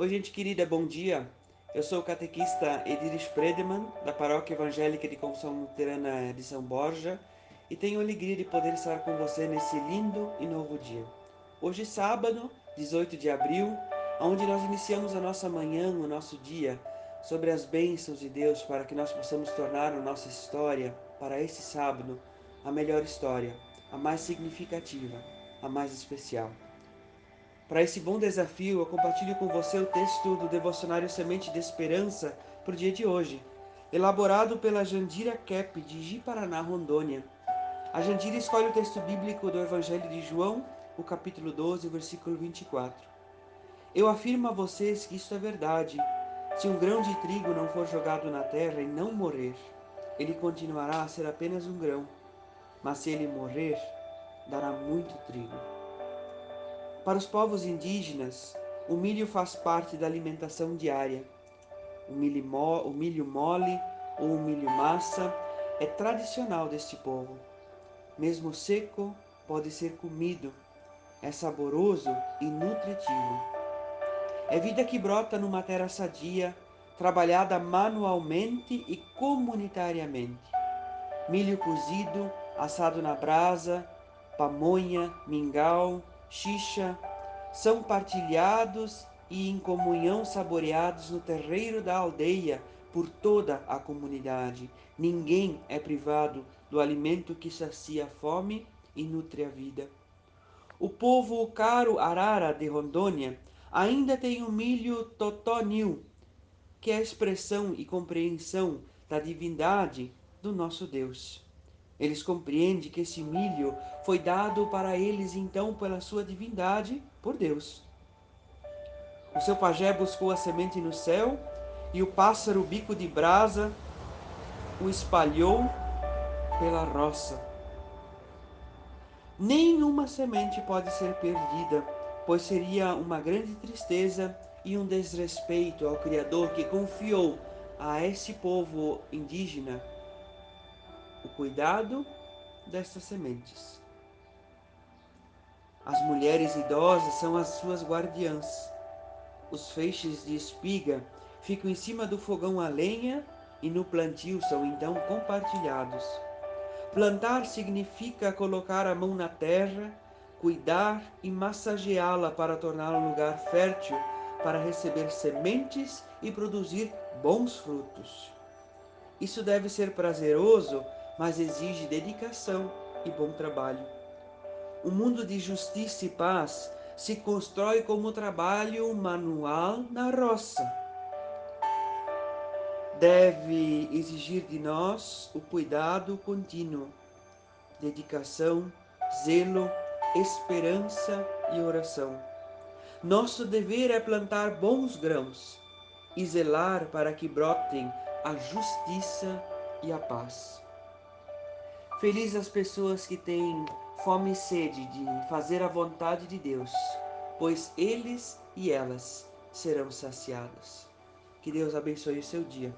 Oi, gente querida, bom dia. Eu sou o catequista Ediris Predeman, da Paróquia Evangélica de Confissão Luterana de São Borja, e tenho alegria de poder estar com você nesse lindo e novo dia. Hoje, sábado, 18 de abril, onde nós iniciamos a nossa manhã, o nosso dia, sobre as bênçãos de Deus para que nós possamos tornar a nossa história, para esse sábado, a melhor história, a mais significativa, a mais especial. Para esse bom desafio, eu compartilho com você o texto do devocionário Semente de Esperança para o dia de hoje, elaborado pela Jandira Kep de Ji-Paraná, Rondônia. A Jandira escolhe o texto bíblico do Evangelho de João, o capítulo 12, versículo 24. Eu afirmo a vocês que isto é verdade. Se um grão de trigo não for jogado na terra e não morrer, ele continuará a ser apenas um grão. Mas se ele morrer, dará muito trigo. Para os povos indígenas, o milho faz parte da alimentação diária. O milho, mo o milho mole ou o milho massa é tradicional deste povo. Mesmo seco, pode ser comido. É saboroso e nutritivo. É vida que brota numa terra sadia, trabalhada manualmente e comunitariamente. Milho cozido, assado na brasa, pamonha, mingau, xixa, são partilhados e em comunhão saboreados no terreiro da aldeia por toda a comunidade. Ninguém é privado do alimento que sacia a fome e nutre a vida. O povo caro arara de Rondônia ainda tem o milho totonil, que é a expressão e compreensão da divindade do nosso Deus. Eles compreendem que esse milho foi dado para eles então pela sua divindade, por Deus. O seu pajé buscou a semente no céu e o pássaro bico de brasa o espalhou pela roça. Nenhuma semente pode ser perdida, pois seria uma grande tristeza e um desrespeito ao Criador que confiou a esse povo indígena o cuidado destas sementes. As mulheres idosas são as suas guardiãs. Os feixes de espiga ficam em cima do fogão a lenha e no plantio são então compartilhados. Plantar significa colocar a mão na terra, cuidar e massageá-la para torná-la um lugar fértil para receber sementes e produzir bons frutos. Isso deve ser prazeroso mas exige dedicação e bom trabalho. O mundo de justiça e paz se constrói como trabalho manual na roça. Deve exigir de nós o cuidado contínuo, dedicação, zelo, esperança e oração. Nosso dever é plantar bons grãos e zelar para que brotem a justiça e a paz. Felizes as pessoas que têm fome e sede de fazer a vontade de Deus, pois eles e elas serão saciados. Que Deus abençoe o seu dia.